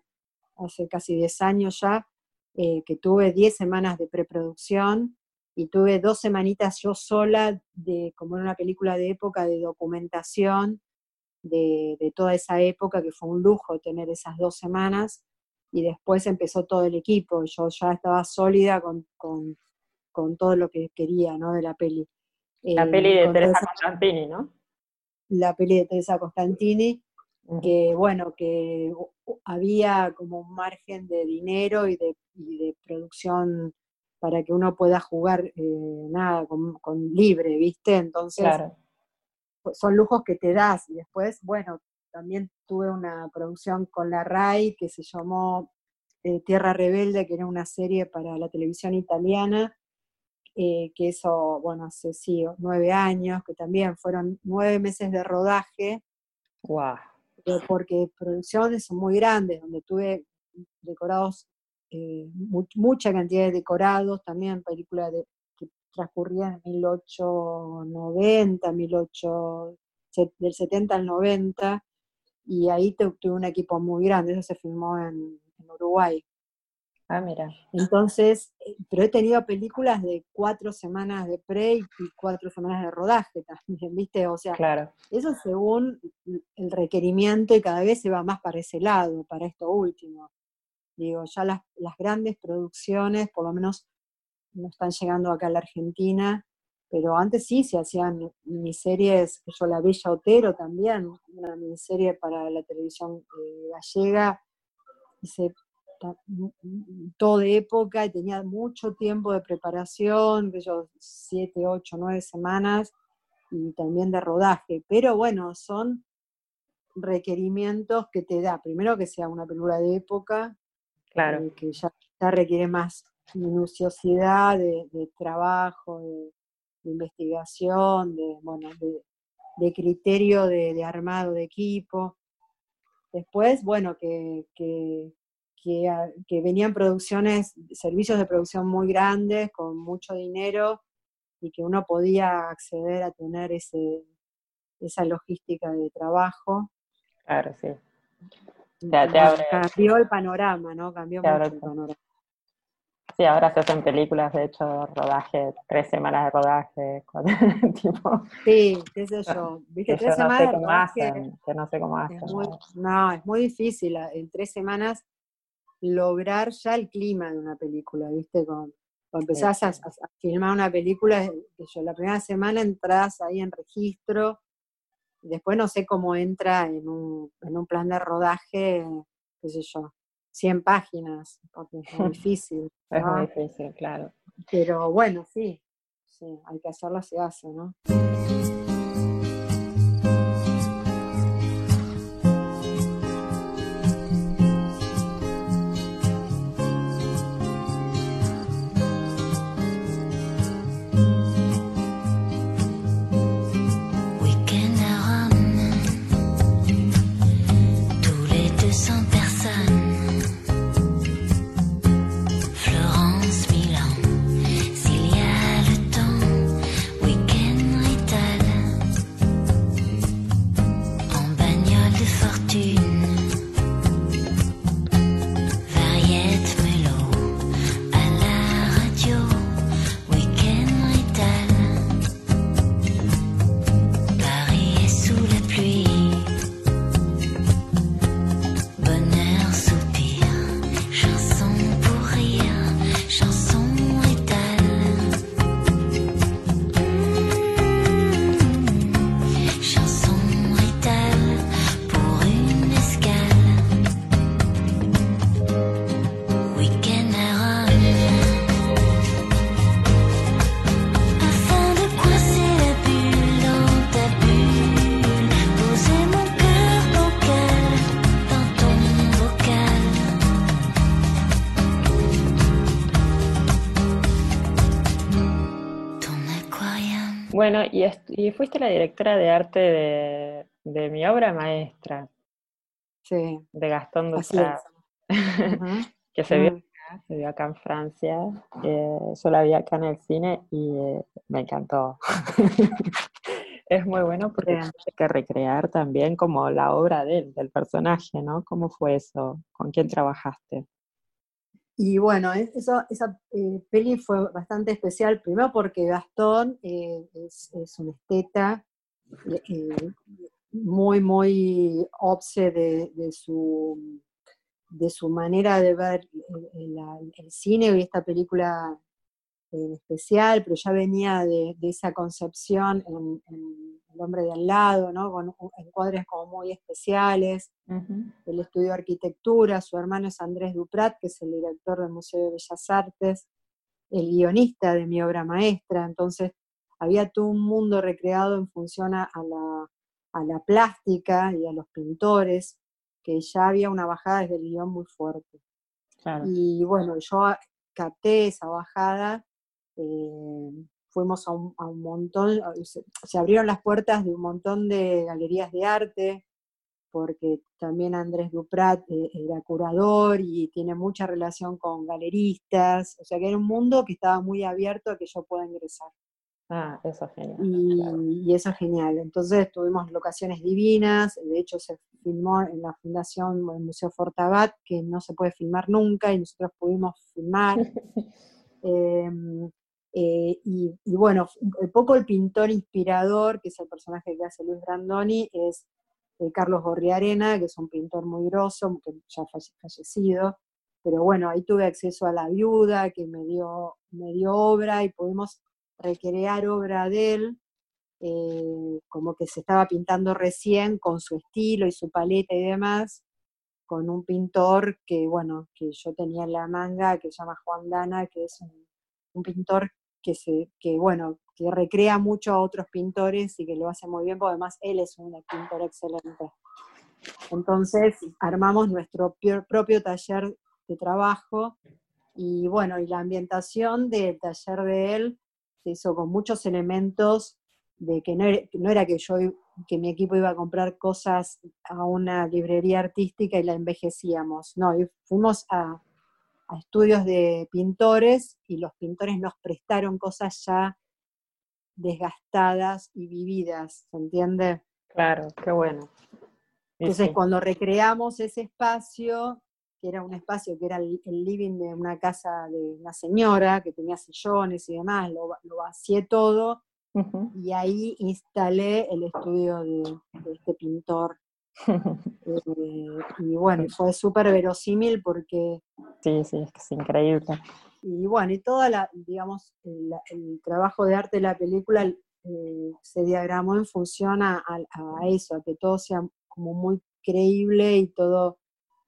hace casi 10 años ya, eh, que tuve 10 semanas de preproducción y tuve dos semanitas yo sola, de, como en una película de época, de documentación de, de toda esa época, que fue un lujo tener esas dos semanas, y después empezó todo el equipo, yo ya estaba sólida con, con, con todo lo que quería ¿no? de la peli. La Eh, peli de Teresa esa- Constantini, ¿no? la peli de Teresa Costantini, Ujú. que bueno, que había como un margen de dinero y de, y de producción para que uno pueda jugar eh, nada, con, con libre, ¿viste? Entonces, Claro. pues, son lujos que te das. Y después, bueno, también tuve una producción con la RAI que se llamó eh, Tierra Rebelde, que era una serie para la televisión italiana, eh, que eso, bueno, hace sí, nueve años, que también fueron nueve meses de rodaje, Guau. pero porque producciones son muy grandes, donde tuve decorados, eh, mu- mucha cantidad de decorados, también películas de, que transcurrían en 1890, 18, se- del 70 al 90, y ahí tu- tuve un equipo muy grande, eso se filmó en, en Uruguay. Ah, mira. Entonces, eh, pero he tenido películas de cuatro semanas de pre y cuatro semanas de rodaje también, [laughs] ¿viste? O sea, Claro. eso según el requerimiento y cada vez se va más para ese lado, para esto último. Digo, ya las, grandes producciones, por lo menos no están llegando acá a la Argentina, pero antes sí se hacían miniseries, yo La Bella Otero también, una miniserie para la televisión eh, gallega, hice mu- mu- todo de época y tenía mucho tiempo de preparación, que yo, siete, ocho, nueve semanas, y también de rodaje. Pero bueno, son requerimientos que te da, primero que sea una película de época, Claro. eh, que ya, ya requiere más minuciosidad de, de trabajo, de, de investigación, de, bueno, de, de criterio de, de armado de equipo. Después, bueno, que, que, que, ah, que venían producciones, servicios de producción muy grandes, con mucho dinero, y que uno podía acceder a tener ese, esa logística de trabajo. Claro, sí. Y sea, te bueno, abre- cambió el panorama, ¿no? Cambió mucho el panorama. Sí, ahora se hacen películas, de hecho, rodaje, tres semanas de rodaje, [laughs] tipo, Sí, qué sé yo. Viste, yo tres no semanas sé de cómo rodaje hacen, que no sé cómo hacen. es muy, no, es muy difícil a- en tres semanas lograr ya el clima de una película, ¿viste? Con, cuando empezás a, a- a filmar una película, yo, la primera semana entras ahí en registro, después no sé cómo entra en un, en un plan de rodaje, qué sé yo, 100 páginas, porque es muy [laughs] difícil. Es muy difícil, claro. Pero bueno, sí, sí, hay que hacerlo, se hace, ¿no? Bueno, y, fuiste la directora de arte de, de mi obra maestra, Sí, de Gastón. [laughs] Ujú. que se vio Mm. acá, se vio acá en Francia. eh, yo la vi acá en el cine y eh, me encantó. [laughs] Es muy bueno porque tienes que recrear también como la obra de él, del personaje, ¿no? ¿Cómo fue eso? ¿Con quién trabajaste? Y bueno, es- eso, esa eh, peli fue bastante especial, primero porque Gastón eh, es, un esteta eh, muy, muy obse de, su, de su manera de ver el cine y esta película en especial, pero ya venía de, de esa concepción en, en El hombre de al lado, ¿no? con encuadres como muy especiales él estudió arquitectura, su hermano es Andrés Duprat, que es el director del Museo de Bellas Artes, el guionista de mi obra maestra, entonces había todo un mundo recreado en función a, la, a la plástica y a los pintores, que ya había una bajada desde el guion muy fuerte. Claro. Y bueno, yo capté esa bajada fuimos a un, a un montón, se, se abrieron las puertas de un montón de galerías de arte, porque también Andrés Duprat eh, era curador y tiene mucha relación con galeristas, o sea que era un mundo que estaba muy abierto a que yo pueda ingresar. Ah, eso es genial. Y, claro. y eso es genial. Entonces tuvimos locaciones divinas, de hecho se filmó en la Fundación el Museo Fortabat, que no se puede filmar nunca y nosotros pudimos filmar. [laughs] Em, eh, y, bueno, un poco el pintor inspirador, que es el personaje que hace Luis Brandoni, es eh, Carlos Gorriarena, que es un pintor muy grosso, que ya falle- fallecido. Pero bueno, ahí tuve acceso a la viuda, que me dio, me dio obra y pudimos recrear obra de él, eh, como que se estaba pintando recién con su estilo y su paleta y demás, con un pintor que, bueno, que yo tenía en la manga, que se llama Juan Dana, que es un pintor que, bueno, que recrea mucho a otros pintores y que lo hace muy bien, porque además él es un pintor excelente. Entonces armamos nuestro pio- propio taller de trabajo y bueno, y la ambientación del taller de él se hizo con muchos elementos de que no era, no era que yo que mi equipo iba a comprar cosas a una librería artística y la envejecíamos. No, y fuimos a, a estudios de pintores y los pintores nos prestaron cosas ya desgastadas y vividas, ¿se entiende? Claro, qué bueno. Entonces, sí, cuando recreamos ese espacio, que era un espacio que era el, el living de una casa de una señora que tenía sillones y demás, lo, lo vacié todo y ahí instalé el estudio de, de este pintor. [laughs] Eh, y bueno, fue súper verosímil porque, Sí, sí, es que es increíble. y bueno, y toda la, digamos, el, el trabajo de arte de la película eh, se diagramó en función a, a- a eso, a que todo sea como muy creíble y todo,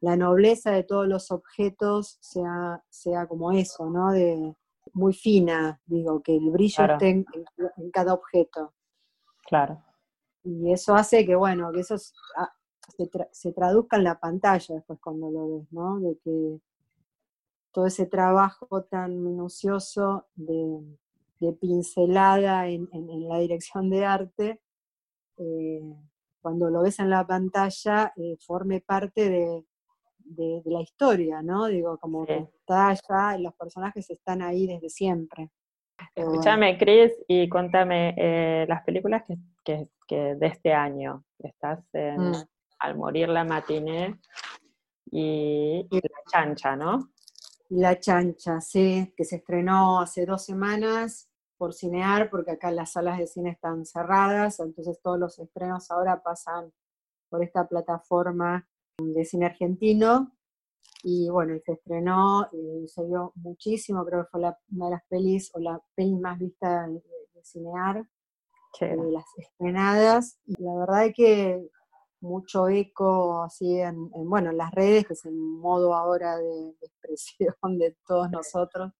la nobleza de todos los objetos sea, sea como eso, ¿no? De, muy fina, digo, que el brillo Claro. esté en- en- en cada objeto. Claro. Y eso hace que, bueno, que eso s- ah, se, tra- se traduzca en la pantalla después cuando lo ves, ¿no? De que todo ese trabajo tan minucioso de, de pincelada en, en- en la dirección de arte, eh, cuando lo ves en la pantalla, eh, forme parte de, de- de la historia, ¿no? Digo, como Sí. que está allá, los personajes están ahí desde siempre. Pero bueno. Escúchame, Chris, y contame eh, las películas que, que- que de este año. Estás en Mm. Al morir la matiné y, y La chancha, ¿no? La chancha, sí, que se estrenó hace dos semanas por Cinear, porque acá las salas de cine están cerradas, entonces todos los estrenos ahora pasan por esta plataforma de cine argentino. Y bueno, y se estrenó, y se vio muchísimo, creo que fue la- una de las pelis, o la peli más vista de, de Cinear, de las estrenadas. Y la verdad es que mucho eco así en, en, bueno, en las redes, que es el modo ahora de, de expresión de todos nosotros.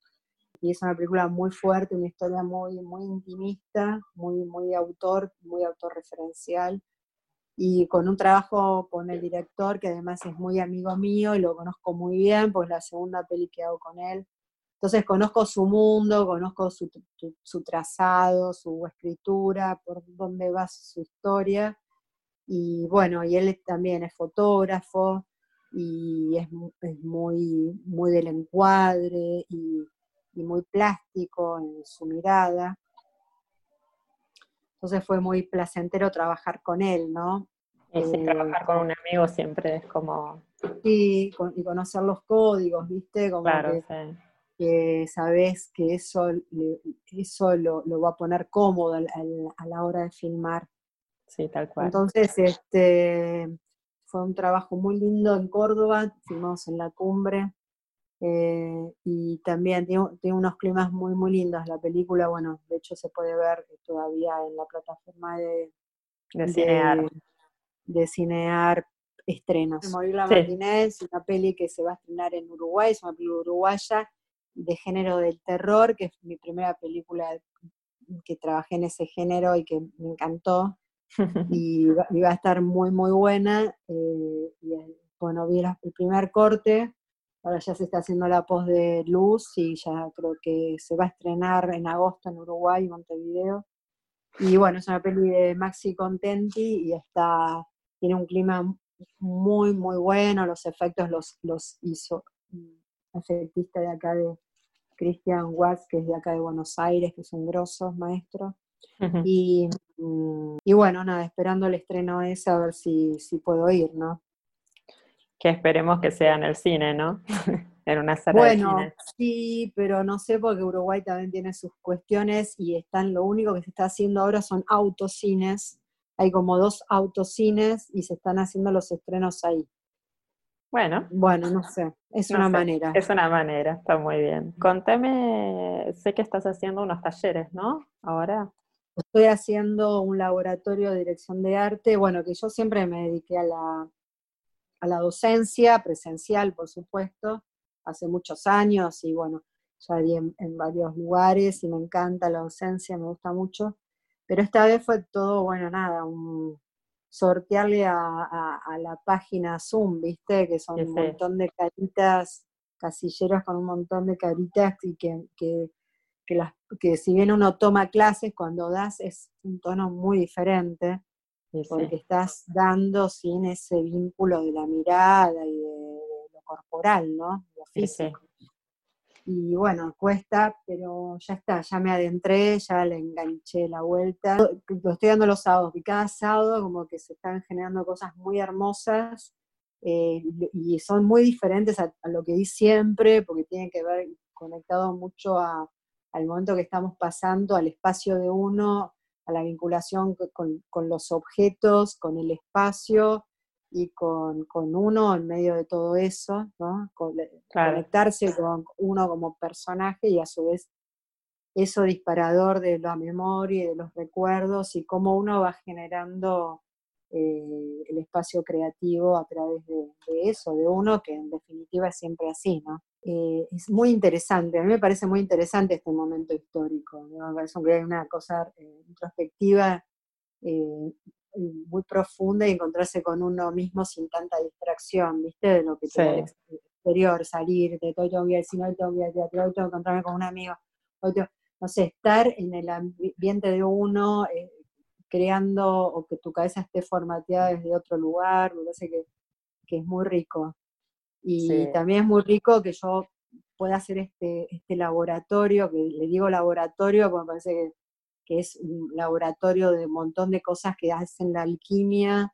Y es una película muy fuerte, una historia muy, muy intimista, muy, muy autor, muy autorreferencial. Y con un trabajo con el director, que además es muy amigo mío y lo conozco muy bien, pues la segunda peli que hago con él. Entonces conozco su mundo, conozco su, su- su trazado, su escritura, por dónde va su historia. Y bueno, y él también es fotógrafo y es, es muy, muy del encuadre y, y muy plástico en su mirada. Entonces fue muy placentero trabajar con él, ¿no? y Eh, trabajar con un amigo siempre es como, Sí, con- y conocer los códigos, ¿viste? Como claro, que, sí. que sabes que eso, eso lo, lo va a poner cómodo a la hora de filmar. Sí, tal cual. Entonces, este, fue un trabajo muy lindo en Córdoba, filmamos en la cumbre, eh, y también tiene, tiene unos climas muy, muy lindos. La película, bueno, de hecho se puede ver todavía en la plataforma de, de cinear. de, de Cinear estrenos. Morir la Sí. Matiné es una peli que se va a estrenar en Uruguay, es una peli uruguaya de género del terror, que es mi primera película que trabajé en ese género y que me encantó [laughs] y va, a estar muy muy buena. eh, y, bueno, vi el primer corte, Ahora ya se está haciendo la post de Luz y ya creo que se va a estrenar en agosto en Uruguay, Montevideo. Y bueno, es una peli de Maxi Contenti y está, tiene un clima muy, muy bueno. Los efectos los, los hizo un efectista de acá de Christian Watts, que es de acá de Buenos Aires, que es un grosso maestro. Y, mm, y bueno, nada, esperando el estreno ese a ver si, si puedo ir, ¿no? Que esperemos que sea en el cine, ¿no? [laughs] en una sala Bueno, de cine. sí, pero no sé porque Uruguay también tiene sus cuestiones y están, lo único que se está haciendo ahora son autocines. Hay como dos autocines y se están haciendo los estrenos ahí. Bueno, Bueno, no sé, es no una sé, manera. Es una manera, está muy bien. Contame, sé que estás haciendo unos talleres, ¿no? Ahora. Estoy haciendo un laboratorio de dirección de arte, bueno, que yo siempre me dediqué a la, a la docencia presencial, por supuesto, hace muchos años y bueno, ya di en, en varios lugares y me encanta la docencia, me gusta mucho, pero esta vez fue todo, bueno, nada, un sortearle a, a- a la página Zoom, ¿viste? Que son Sí, un montón de caritas, casilleros con un montón de caritas y que, que, que las, que si bien uno toma clases, cuando das es un tono muy diferente Sí, sí. porque estás dando sin ese vínculo de la mirada y de, de lo corporal, ¿no? Lo sí. físico. Y bueno, cuesta, pero ya está, ya me adentré, ya le enganché la vuelta. Lo estoy dando los sábados, y cada sábado como que se están generando cosas muy hermosas eh, y y son muy diferentes a, a lo que di siempre, porque tienen que ver conectado mucho a- al momento que estamos pasando, al espacio de uno, a la vinculación co- con, con los objetos, con el espacio y con, con uno en medio de todo eso, ¿no? Con- Claro. conectarse con uno como personaje y a su vez eso disparador de la memoria y de los recuerdos y cómo uno va generando eh, el espacio creativo a través de, de eso, de uno que en definitiva es siempre así, ¿no? Eh, es muy interesante, a mí me parece muy interesante este momento histórico, ¿no? me parece que hay una cosa eh, introspectiva eh, muy profunda y encontrarse con uno mismo sin tanta distracción, ¿viste? De lo que Sí. ex- exterior, salir, de todo tengo que ir al cine, hoy tengo que ir al teatro, hoy tengo que encontrarme con un amigo, hoy tengo- no sé, estar en el ambiente de uno, eh, creando o que tu cabeza esté formateada desde otro lugar, me parece que, que es muy rico. Y Sí. también es muy rico que yo pueda hacer este, este laboratorio, que le digo laboratorio porque me parece que, que es un laboratorio de un montón de cosas que hacen la alquimia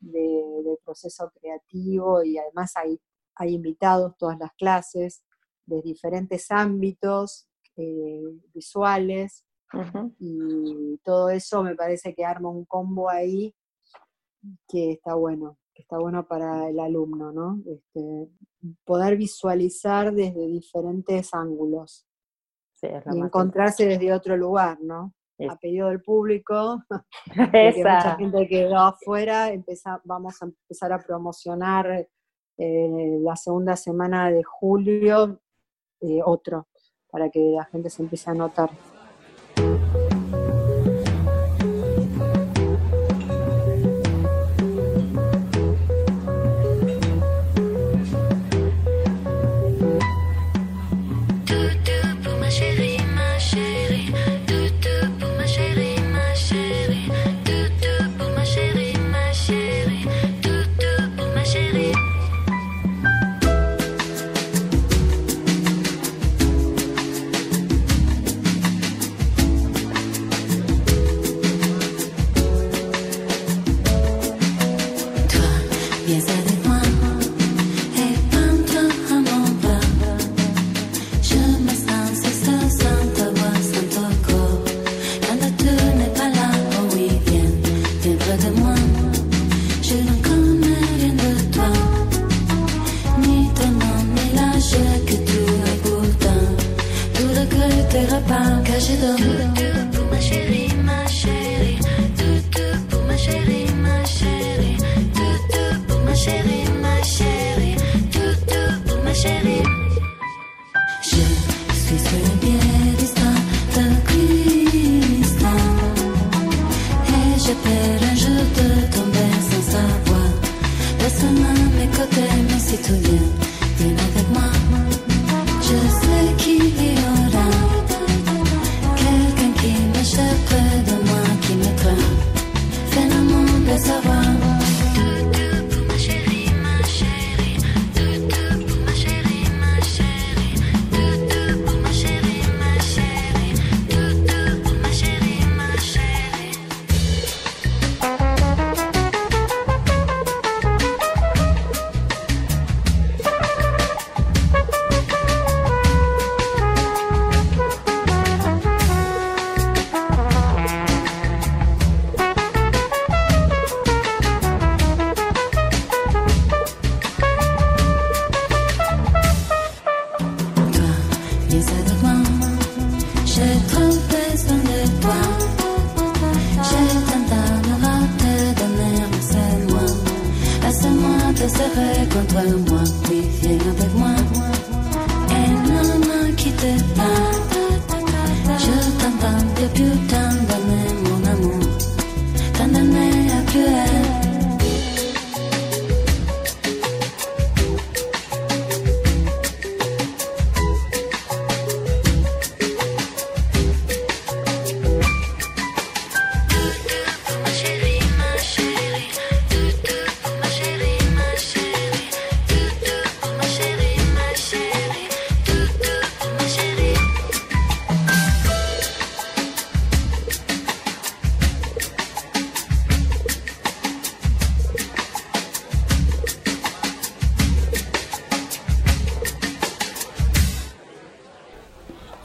de- del proceso creativo y además hay, hay invitados todas las clases de diferentes ámbitos eh, visuales y todo eso me parece que arma un combo ahí que está bueno, está bueno para el alumno, ¿no? Este, poder visualizar desde diferentes ángulos Sí, y encontrarse desde otro lugar, ¿no? A pedido del público, [laughs] porque mucha gente quedó afuera, vamos a empezar a promocionar eh, la segunda semana de julio eh, otro, para que la gente se empiece a notar.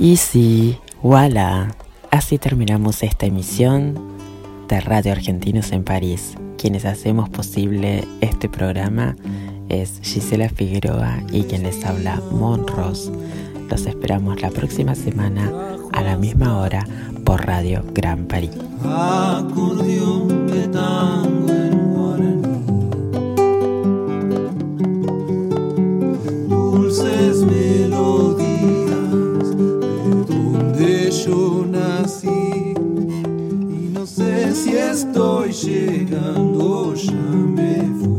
Y sí, voilà, así terminamos esta emisión de Radio Argentinos en París. Quienes hacemos posible este programa es Gisela Figueroa y quien les habla Monros. Los esperamos la próxima semana a la misma hora por Radio Gran París. estou chegando, chame-vos.